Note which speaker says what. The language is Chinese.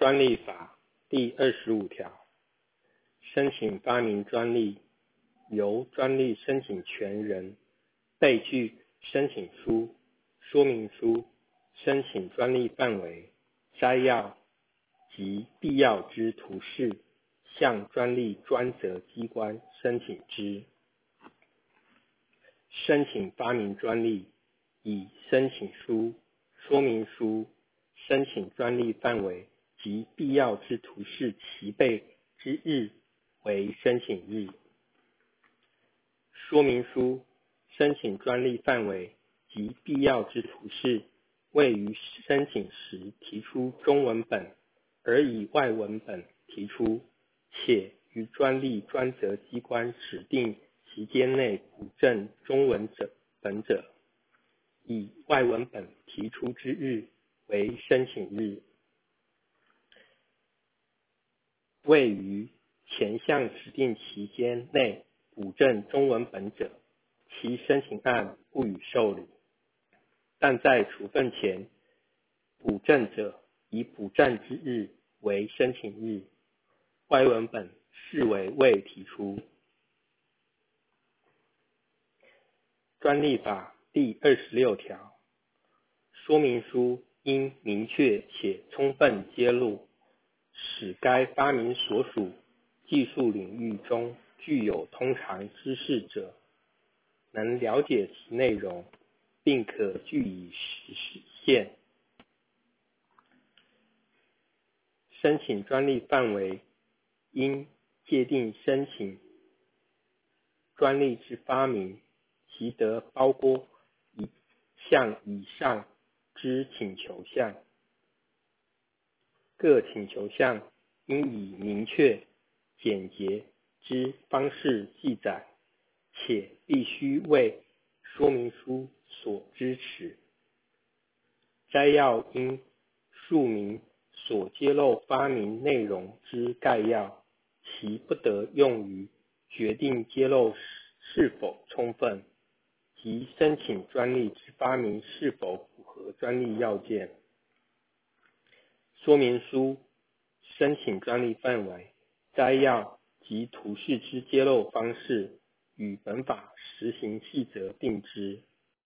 Speaker 1: 专利法第二十五条，申请发明专利，由专利申请权人备具申请书、说明书、申请专利范围、摘要及必要之图示，向专利专责机关申请之。申请发明专利，以申请书、说明书、申请专利范围。及必要之图示齐备之日为申请日。说明书、申请专利范围及必要之图示未于申请时提出中文本，而以外文本提出，且于专利专责机关指定期间内补正中文者本者，以外文本提出之日为申请日。位于前项指定期间内补正中文本者，其申请案不予受理；但在处分前补正者，以补正之日为申请日，外文本视为未提出。专利法第二十六条，说明书应明确且充分揭露。使该发明所属技术领域中具有通常知识者，能了解其内容，并可据以实现。申请专利范围应界定申请专利之发明，其得包括一项以上之请求项。各请求项应以明确、简洁之方式记载，且必须为说明书所支持。摘要应述明所揭露发明内容之概要，其不得用于决定揭露是否充分及申请专利之发明是否符合专利要件。说明书、申请专利范围、摘要及图示之揭露方式，与本法实行细则定之。